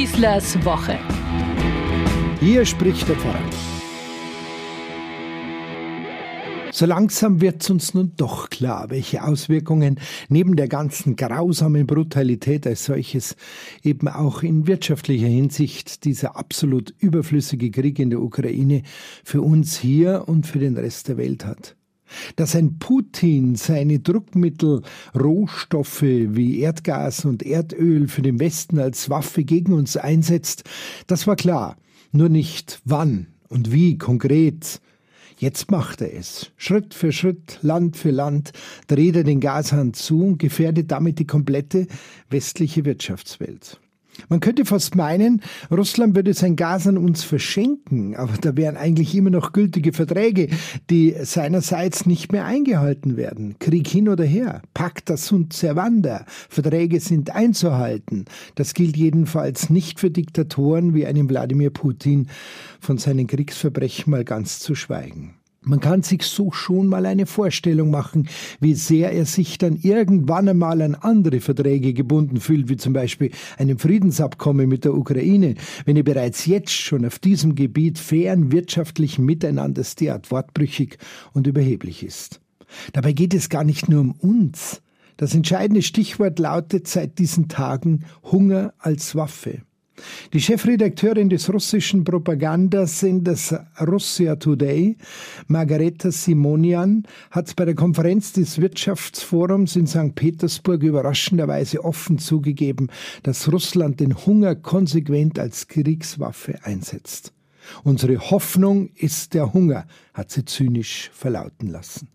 Schießlers Woche. Hier spricht der Pfarrer. So langsam wird's uns nun doch klar, welche Auswirkungen neben der ganzen grausamen Brutalität als solches eben auch in wirtschaftlicher Hinsicht dieser absolut überflüssige Krieg in der Ukraine für uns hier und für den Rest der Welt hat. Dass ein Putin seine Druckmittel, Rohstoffe wie Erdgas und Erdöl für den Westen als Waffe gegen uns einsetzt, das war klar, nur nicht wann und wie konkret Jetzt macht er es. Schritt für Schritt, Land für Land dreht er den Gashahn zu und gefährdet damit die komplette westliche Wirtschaftswelt. Man könnte fast meinen, Russland würde sein Gas an uns verschenken, aber da wären eigentlich immer noch gültige Verträge, die seinerseits nicht mehr eingehalten werden. Krieg hin oder her, Pacta sunt servanda, Verträge sind einzuhalten. Das gilt jedenfalls nicht für Diktatoren wie einen Wladimir Putin, von seinen Kriegsverbrechen mal ganz zu schweigen. Man kann sich so schon mal eine Vorstellung machen, wie sehr er sich dann irgendwann einmal an andere Verträge gebunden fühlt, wie zum Beispiel einem Friedensabkommen mit der Ukraine, wenn er bereits jetzt schon auf diesem Gebiet fairen wirtschaftlichen Miteinanders derart wortbrüchig und überheblich ist. Dabei geht es gar nicht nur um uns. Das entscheidende Stichwort lautet seit diesen Tagen Hunger als Waffe. Die Chefredakteurin des russischen Propagandasenders Russia Today, Margareta Simonian, hat bei der Konferenz des Wirtschaftsforums in St. Petersburg überraschenderweise offen zugegeben, dass Russland den Hunger konsequent als Kriegswaffe einsetzt. Unsere Hoffnung ist der Hunger, hat sie zynisch verlauten lassen.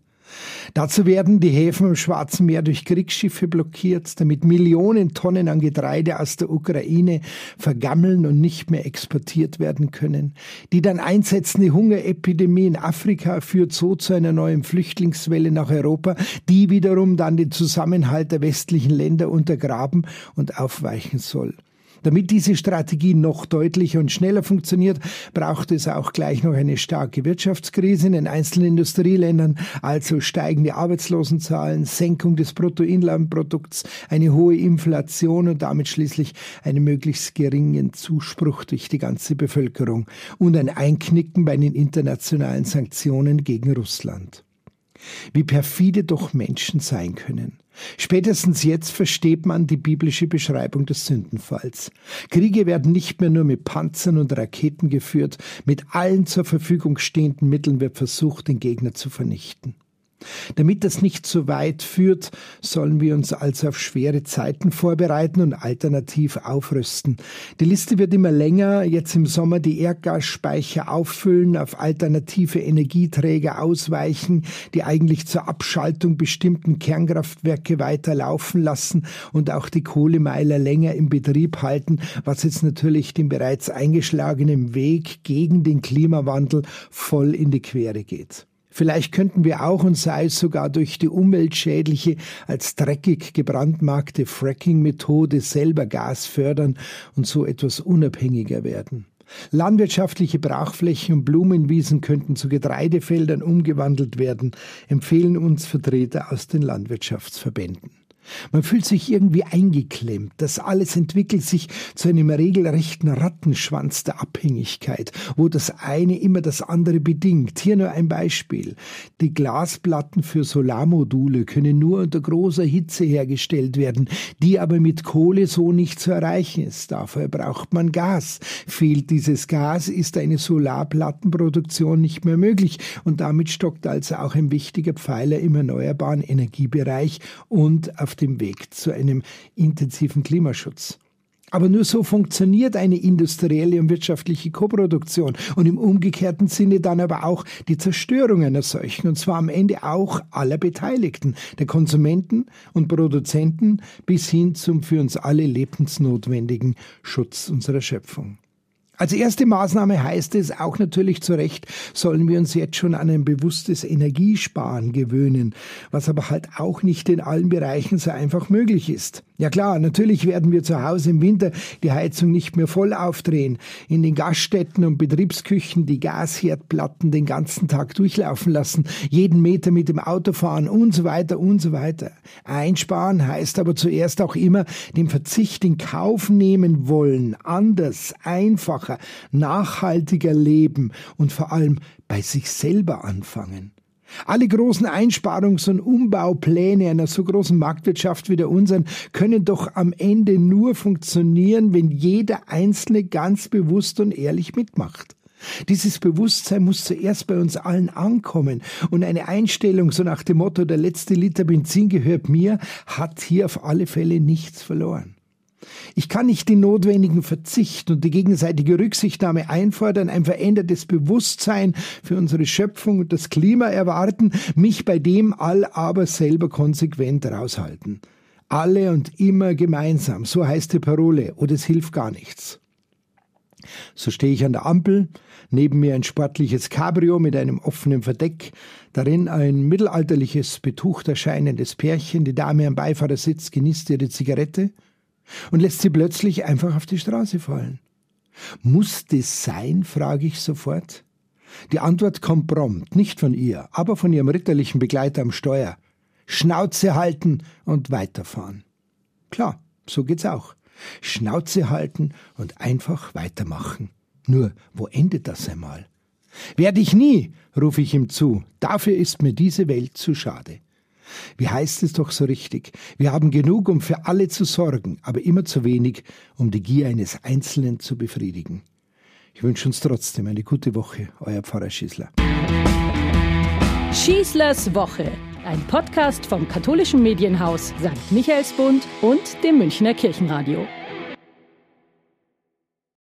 Dazu werden die Häfen im Schwarzen Meer durch Kriegsschiffe blockiert, damit Millionen Tonnen an Getreide aus der Ukraine vergammeln und nicht mehr exportiert werden können. Die dann einsetzende Hungerepidemie in Afrika führt so zu einer neuen Flüchtlingswelle nach Europa, die wiederum dann den Zusammenhalt der westlichen Länder untergraben und aufweichen soll. Damit diese Strategie noch deutlicher und schneller funktioniert, braucht es auch gleich noch eine starke Wirtschaftskrise in den einzelnen Industrieländern, also steigende Arbeitslosenzahlen, Senkung des Bruttoinlandprodukts, eine hohe Inflation und damit schließlich einen möglichst geringen Zuspruch durch die ganze Bevölkerung und ein Einknicken bei den internationalen Sanktionen gegen Russland. Wie perfide doch Menschen sein können. Spätestens jetzt versteht man die biblische Beschreibung des Sündenfalls. Kriege werden nicht mehr nur mit Panzern und Raketen geführt, mit allen zur Verfügung stehenden Mitteln wird versucht, den Gegner zu vernichten. Damit das nicht so weit führt, sollen wir uns also auf schwere Zeiten vorbereiten und alternativ aufrüsten. Die Liste wird immer länger. Jetzt im Sommer die Erdgasspeicher auffüllen, auf alternative Energieträger ausweichen, die eigentlich zur Abschaltung bestimmten Kernkraftwerke weiterlaufen lassen und auch die Kohlemeiler länger im Betrieb halten, was jetzt natürlich den bereits eingeschlagenen Weg gegen den Klimawandel voll in die Quere geht. Vielleicht könnten wir auch und sei es sogar durch die umweltschädliche, als dreckig gebrandmarkte Fracking-Methode selber Gas fördern und so etwas unabhängiger werden. Landwirtschaftliche Brachflächen und Blumenwiesen könnten zu Getreidefeldern umgewandelt werden, empfehlen uns Vertreter aus den Landwirtschaftsverbänden. Man fühlt sich irgendwie eingeklemmt. Das alles entwickelt sich zu einem regelrechten Rattenschwanz der Abhängigkeit, wo das eine immer das andere bedingt. Hier nur ein Beispiel. Die Glasplatten für Solarmodule können nur unter großer Hitze hergestellt werden, die aber mit Kohle so nicht zu erreichen ist. Dafür braucht man Gas. Fehlt dieses Gas, ist eine Solarplattenproduktion nicht mehr möglich und damit stockt also auch ein wichtiger Pfeiler im erneuerbaren Energiebereich und auf dem Weg zu einem intensiven Klimaschutz. Aber nur so funktioniert eine industrielle und wirtschaftliche Koproduktion und im umgekehrten Sinne dann aber auch die Zerstörung einer solchen, und zwar am Ende auch aller Beteiligten, der Konsumenten und Produzenten bis hin zum für uns alle lebensnotwendigen Schutz unserer Schöpfung. Als erste Maßnahme heißt es auch natürlich zu Recht, sollen wir uns jetzt schon an ein bewusstes Energiesparen gewöhnen, was aber halt auch nicht in allen Bereichen so einfach möglich ist. Ja klar, natürlich werden wir zu Hause im Winter die Heizung nicht mehr voll aufdrehen, in den Gaststätten und Betriebsküchen die Gasherdplatten den ganzen Tag durchlaufen lassen, jeden Meter mit dem Auto fahren und so weiter und so weiter. Einsparen heißt aber zuerst auch immer den Verzicht in Kauf nehmen wollen, anders, einfacher, nachhaltiger leben und vor allem bei sich selber anfangen. Alle großen Einsparungs- und Umbaupläne einer so großen Marktwirtschaft wie der unseren können doch am Ende nur funktionieren, wenn jeder Einzelne ganz bewusst und ehrlich mitmacht. Dieses Bewusstsein muss zuerst bei uns allen ankommen und eine Einstellung so nach dem Motto, der letzte Liter Benzin gehört mir, hat hier auf alle Fälle nichts verloren. Ich kann nicht den notwendigen Verzicht und die gegenseitige Rücksichtnahme einfordern, ein verändertes Bewusstsein für unsere Schöpfung und das Klima erwarten, mich bei dem all aber selber konsequent raushalten. Alle und immer gemeinsam, so heißt die Parole, oder es hilft gar nichts. So stehe ich an der Ampel, neben mir ein sportliches Cabrio mit einem offenen Verdeck, darin ein mittelalterliches, betucht erscheinendes Pärchen, die Dame am Beifahrersitz genießt ihre Zigarette, und lässt sie plötzlich einfach auf die Straße fallen. Muss das sein? frage ich sofort. Die Antwort kommt prompt, nicht von ihr, aber von ihrem ritterlichen Begleiter am Steuer. Schnauze halten und weiterfahren. Klar, so geht's auch. Schnauze halten und einfach weitermachen. Nur, wo endet das einmal? Werde ich nie, rufe ich ihm zu. Dafür ist mir diese Welt zu schade. Wie heißt es doch so richtig? Wir haben genug, um für alle zu sorgen, aber immer zu wenig, um die Gier eines Einzelnen zu befriedigen. Ich wünsche uns trotzdem eine gute Woche, euer Pfarrer Schießler. Schießlers Woche, ein Podcast vom katholischen Medienhaus St. Michaelsbund und dem Münchner Kirchenradio.